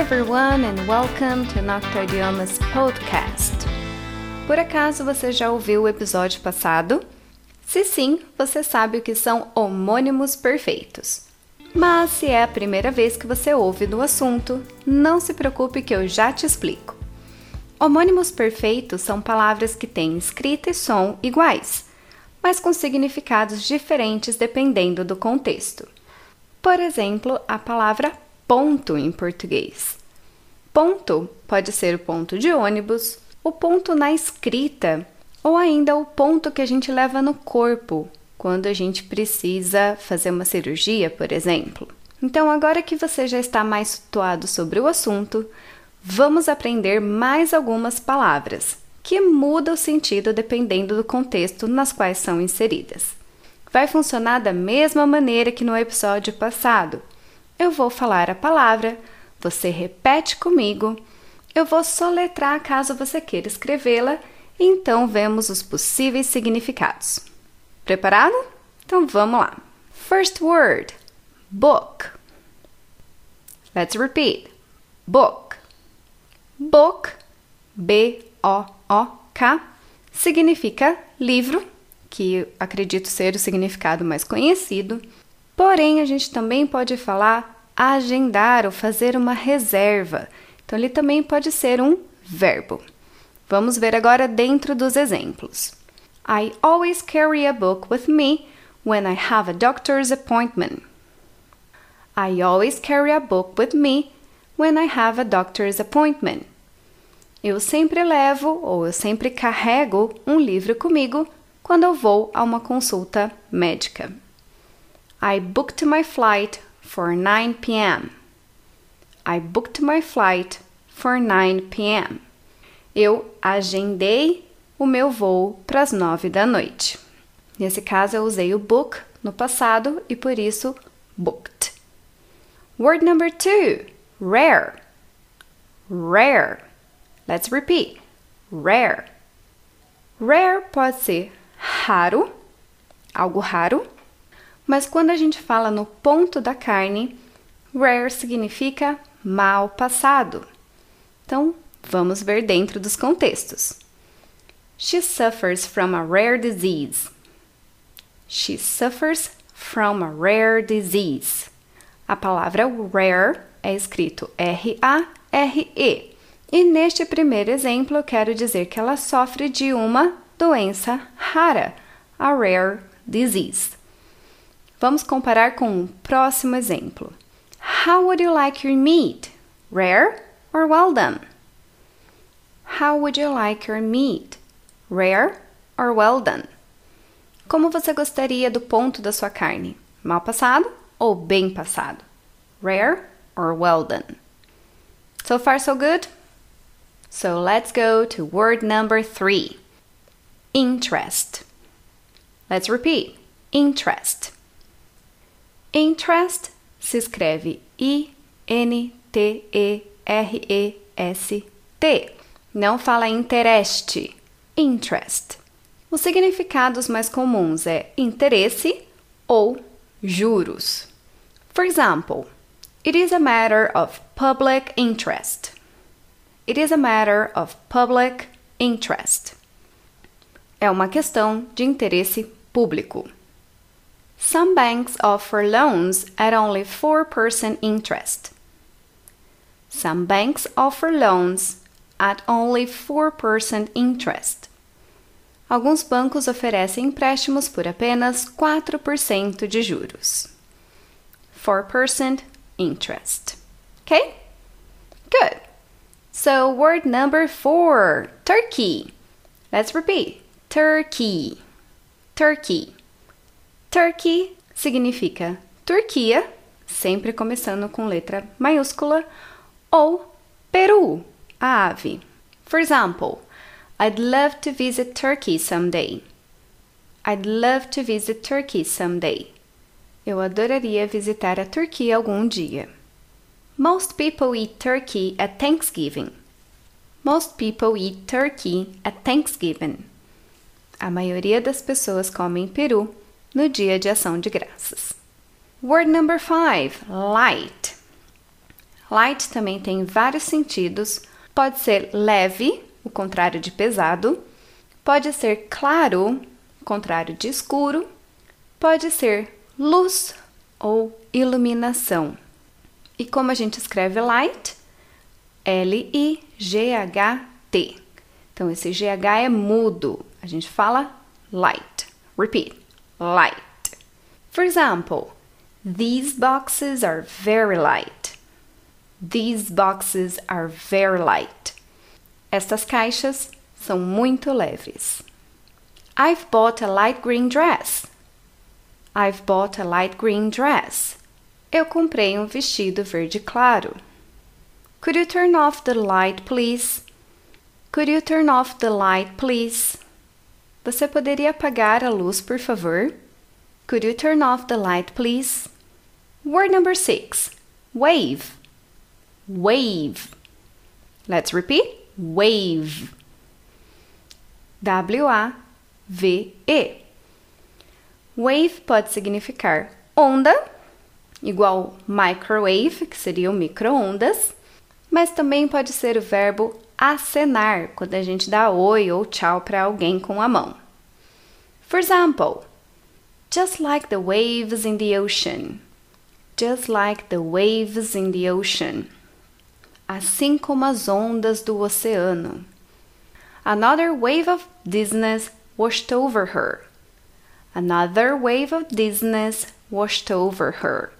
everyone and welcome to Nocta Idiomas Podcast. Por acaso você já ouviu o episódio passado? Se sim, você sabe o que são homônimos perfeitos. Mas se é a primeira vez que você ouve do assunto, não se preocupe que eu já te explico. Homônimos perfeitos são palavras que têm escrita e som iguais, mas com significados diferentes dependendo do contexto. Por exemplo, a palavra ponto em português. Ponto pode ser o ponto de ônibus, o ponto na escrita ou ainda o ponto que a gente leva no corpo quando a gente precisa fazer uma cirurgia, por exemplo. Então, agora que você já está mais situado sobre o assunto, vamos aprender mais algumas palavras que mudam o sentido dependendo do contexto nas quais são inseridas. Vai funcionar da mesma maneira que no episódio passado eu vou falar a palavra, você repete comigo, eu vou soletrar caso você queira escrevê-la, então vemos os possíveis significados. Preparado? Então vamos lá. First word: book. Let's repeat. Book. Book, B-O-O-K, significa livro, que acredito ser o significado mais conhecido Porém, a gente também pode falar agendar ou fazer uma reserva. Então, ele também pode ser um verbo. Vamos ver agora dentro dos exemplos. I always carry a book with me when I have a doctor's appointment. I always carry a book with me when I have a doctor's appointment. Eu sempre levo ou eu sempre carrego um livro comigo quando eu vou a uma consulta médica. I booked my flight for 9 p.m. I booked my flight for 9 p.m. Eu agendei o meu voo para as 9 da noite. Nesse caso, eu usei o book no passado e por isso booked. Word number two, rare. Rare. Let's repeat. Rare. Rare pode ser raro, algo raro mas quando a gente fala no ponto da carne, rare significa mal passado. Então, vamos ver dentro dos contextos. She suffers from a rare disease. She suffers from a rare disease. A palavra rare é escrito R-A-R-E. E neste primeiro exemplo, eu quero dizer que ela sofre de uma doença rara, a rare disease. Vamos comparar com o próximo exemplo. How would you like your meat? Rare or well done? How would you like your meat? Rare or well done? Como você gostaria do ponto da sua carne? Mal passado ou bem passado? Rare or well done? So far, so good? So let's go to word number three interest. Let's repeat interest. Interest se escreve I-N-T-E-R-E-S-T. Não fala interest, interest. Os significados mais comuns é interesse ou juros. For example, it is a matter of public interest. It is a matter of public interest. É uma questão de interesse público. Some banks offer loans at only 4% interest. Some banks offer loans at only 4% interest. Alguns bancos oferecem empréstimos por apenas 4% de juros. 4% interest. Okay? Good. So, word number four Turkey. Let's repeat Turkey. Turkey. Turkey significa Turquia, sempre começando com letra maiúscula, ou Peru, a ave. For example, I'd love to visit Turkey someday. I'd love to visit Turkey someday. Eu adoraria visitar a Turquia algum dia. Most people eat turkey at Thanksgiving. Most people eat turkey at Thanksgiving. A maioria das pessoas comem peru no Dia de Ação de Graças. Word number five: light. Light também tem vários sentidos. Pode ser leve, o contrário de pesado. Pode ser claro, o contrário de escuro. Pode ser luz ou iluminação. E como a gente escreve light? L-I-G-H-T. Então, esse GH é mudo. A gente fala light. Repeat. Light. For example, these boxes are very light. These boxes are very light. Estas caixas são muito leves. I've bought a light green dress. I've bought a light green dress. Eu comprei um vestido verde claro. Could you turn off the light, please? Could you turn off the light, please? Você poderia apagar a luz, por favor? Could you turn off the light, please? Word number six wave. Wave. Let's repeat wave. W A V E. Wave pode significar onda, igual microwave, que seria o micro-ondas, mas também pode ser o verbo acenar, quando a gente dá oi ou tchau para alguém com a mão. For example, just like the waves in the ocean. Just like the waves in the ocean. Assim como as ondas do oceano. Another wave of dizziness washed over her. Another wave of dizziness washed over her.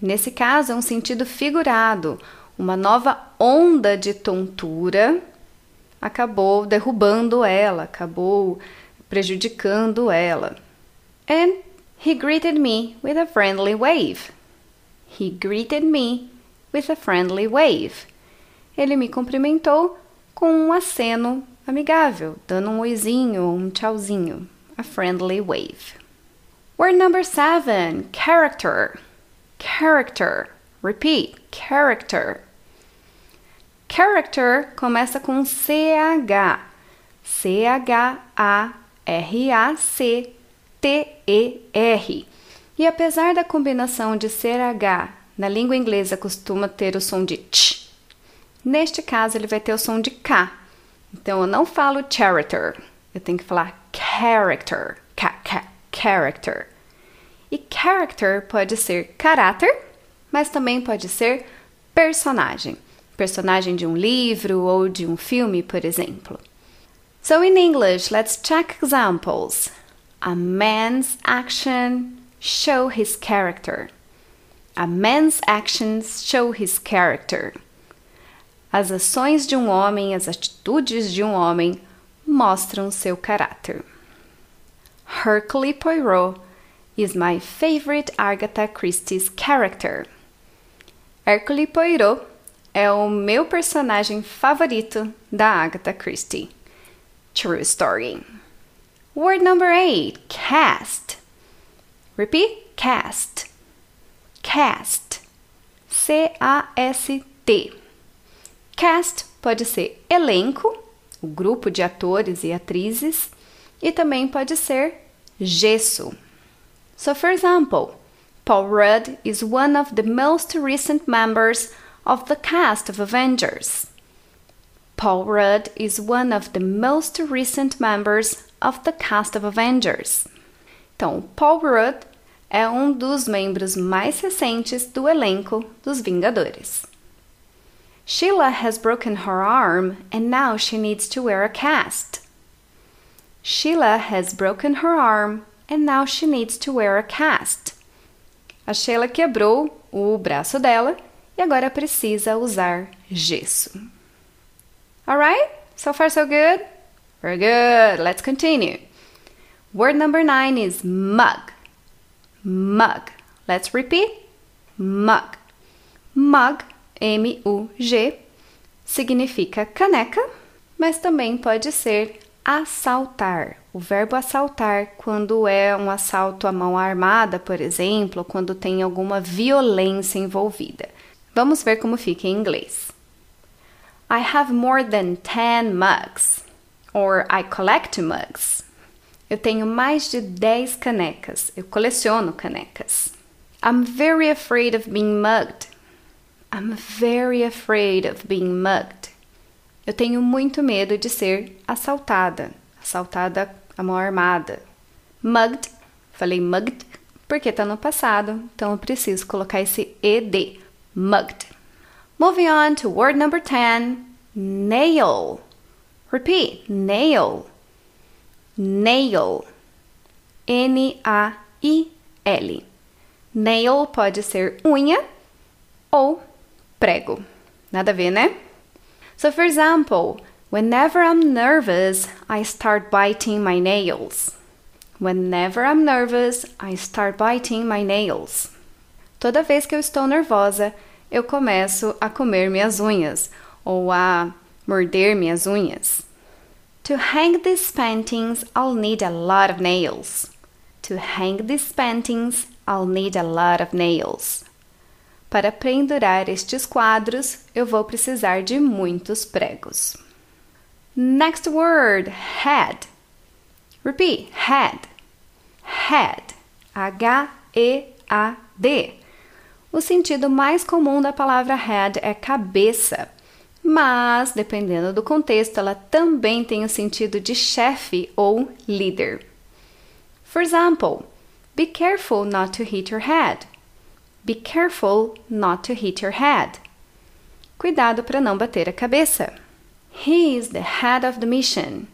Nesse caso, é um sentido figurado. Uma nova onda de tontura acabou derrubando ela, acabou prejudicando ela. And he greeted me with a friendly wave. He greeted me with a friendly wave. Ele me cumprimentou com um aceno amigável, dando um oizinho, um tchauzinho. A friendly wave. Word number seven character. Character. Repeat character. Character começa com CH. C-H-A-R-A-C-T-E-R. E apesar da combinação de ser H na língua inglesa costuma ter o som de ch, neste caso ele vai ter o som de K. Então eu não falo character, eu tenho que falar character. K, K, character. E character pode ser caráter, mas também pode ser personagem. Personagem de um livro ou de um filme, por exemplo. So in English, let's check examples. A man's action show his character. A man's actions show his character. As ações de um homem, as atitudes de um homem mostram seu caráter. Hercule Poirot is my favorite Agatha Christie's character. Hercule Poirot é o meu personagem favorito da Agatha Christie. True story. Word number eight cast. Repeat cast. Cast. C-A-S-T. Cast pode ser elenco, o grupo de atores e atrizes, e também pode ser gesso. So, for example, Paul Rudd is one of the most recent members of the cast of Avengers. Paul Rudd is one of the most recent members of the cast of Avengers. Então, Paul Rudd é um dos membros mais recentes do elenco dos Vingadores. Sheila has broken her arm and now she needs to wear a cast. Sheila has broken her arm and now she needs to wear a cast. A Sheila quebrou o braço dela e agora precisa usar gesso. Alright? So far, so good? Very good. Let's continue. Word number nine is mug. Mug. Let's repeat. Mug. Mug, M-U-G, significa caneca, mas também pode ser assaltar. O verbo assaltar, quando é um assalto à mão armada, por exemplo, quando tem alguma violência envolvida. Vamos ver como fica em inglês. I have more than 10 mugs. Or I collect mugs. Eu tenho mais de 10 canecas. Eu coleciono canecas. I'm very afraid of being mugged. I'm very afraid of being mugged. Eu tenho muito medo de ser assaltada. Assaltada a mão armada. Mugged, falei mugged porque está no passado, então eu preciso colocar esse ed. Mugged. Moving on to word number 10, nail. Repeat, nail. Nail. N-A-I-L. Nail pode ser unha ou prego. Nada a ver, né? So, for example, whenever I'm nervous, I start biting my nails. Whenever I'm nervous, I start biting my nails. Toda vez que eu estou nervosa, eu começo a comer minhas unhas ou a morder minhas unhas. To hang these paintings, I'll need a lot of nails. To hang these paintings, I'll need a lot of nails. Para pendurar estes quadros, eu vou precisar de muitos pregos. Next word, head. Repeat, head. Head. H-E-A-D. O sentido mais comum da palavra head é cabeça mas, dependendo do contexto, ela também tem o sentido de chefe ou líder. For example, be careful not to hit your head. Be careful not to hit your head. Cuidado para não bater a cabeça. He is the head of the mission.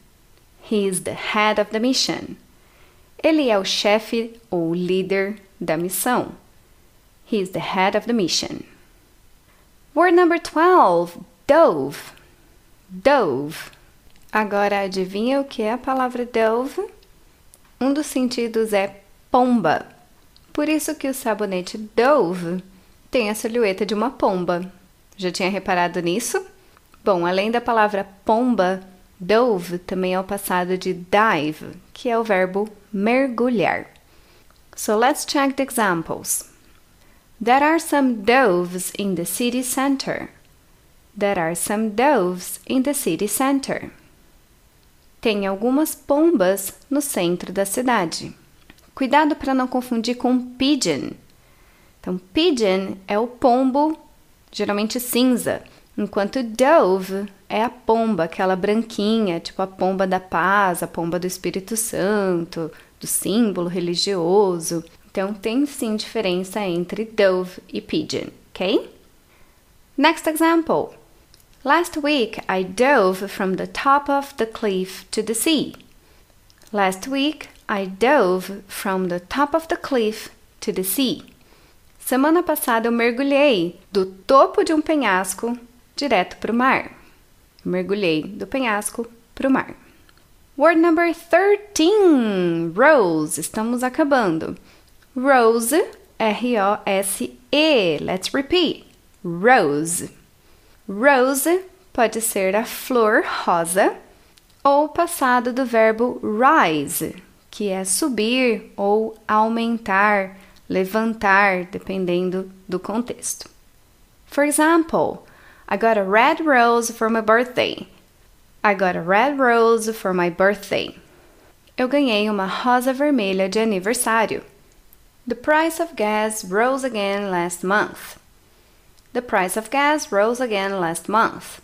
He is the head of the mission. Ele é o chefe ou líder da missão. He is the head of the mission. Word number 12 Dove. Dove. Agora adivinha o que é a palavra dove? Um dos sentidos é pomba. Por isso que o sabonete Dove tem a silhueta de uma pomba. Já tinha reparado nisso? Bom, além da palavra pomba, dove também é o passado de dive, que é o verbo mergulhar. So let's check the examples. There are some doves in the city center. There are some doves in the city center. Tem algumas pombas no centro da cidade. Cuidado para não confundir com pigeon. Então, pigeon é o pombo, geralmente cinza, enquanto dove é a pomba, aquela branquinha, tipo a pomba da paz, a pomba do Espírito Santo, do símbolo religioso. Então, tem sim diferença entre dove e pigeon, ok? Next example. Last week I dove from the top of the cliff to the sea. Last week I dove from the top of the cliff to the sea. Semana passada eu mergulhei do topo de um penhasco direto para o mar. Mergulhei do penhasco para o mar. Word number 13, rose. Estamos acabando. Rose, R-O-S-E. Let's repeat. Rose. Rose pode ser a flor rosa ou passado do verbo rise, que é subir ou aumentar, levantar, dependendo do contexto. For example, I got a red rose for my birthday. I got a red rose for my birthday. Eu ganhei uma rosa vermelha de aniversário. The price of gas rose again last month. The price of gas rose again last month.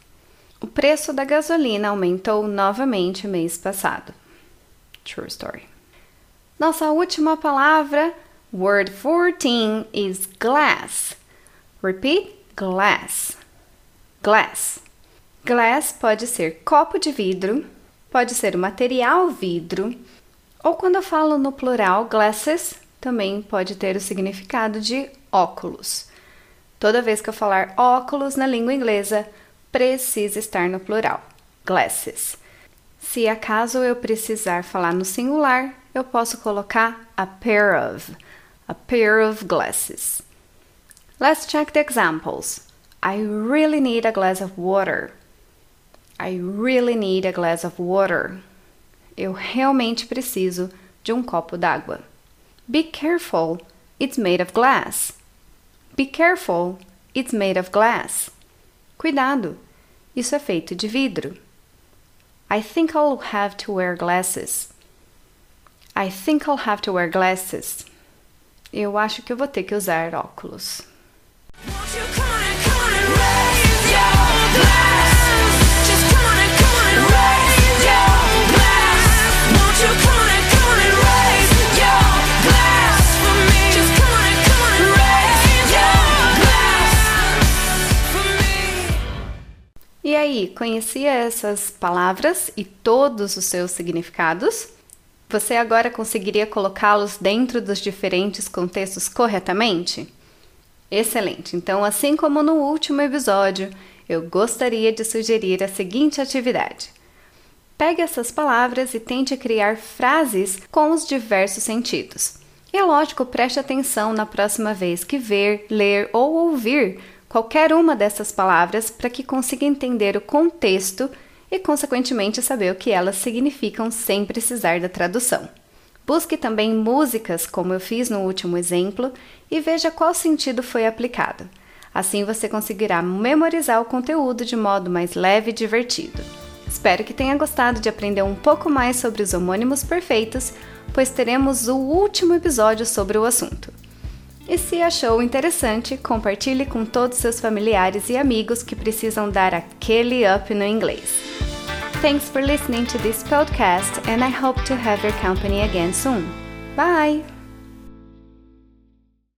O preço da gasolina aumentou novamente mês passado. True story. Nossa última palavra, word 14, is glass. Repeat: glass. Glass. Glass pode ser copo de vidro, pode ser o material vidro, ou quando eu falo no plural glasses, também pode ter o significado de óculos. Toda vez que eu falar óculos na língua inglesa, precisa estar no plural. Glasses. Se acaso eu precisar falar no singular, eu posso colocar a pair of. A pair of glasses. Let's check the examples. I really need a glass of water. I really need a glass of water. Eu realmente preciso de um copo d'água. Be careful, it's made of glass. Be careful, it's made of glass. Cuidado, isso é feito de vidro. I think I'll have to wear glasses. I think I'll have to wear glasses. Eu acho que eu vou ter que usar óculos. Aí, conhecia essas palavras e todos os seus significados? Você agora conseguiria colocá-los dentro dos diferentes contextos corretamente? Excelente! Então, assim como no último episódio, eu gostaria de sugerir a seguinte atividade. Pegue essas palavras e tente criar frases com os diversos sentidos. E lógico, preste atenção na próxima vez que ver, ler ou ouvir qualquer uma dessas palavras para que consiga entender o contexto e, consequentemente, saber o que elas significam sem precisar da tradução. Busque também músicas, como eu fiz no último exemplo, e veja qual sentido foi aplicado. Assim você conseguirá memorizar o conteúdo de modo mais leve e divertido. Espero que tenha gostado de aprender um pouco mais sobre os homônimos perfeitos, pois teremos o último episódio sobre o assunto. E se achou interessante, compartilhe com todos seus familiares e amigos que precisam dar aquele up no inglês. Thanks for listening to this podcast, and I hope to have your company again soon. Bye!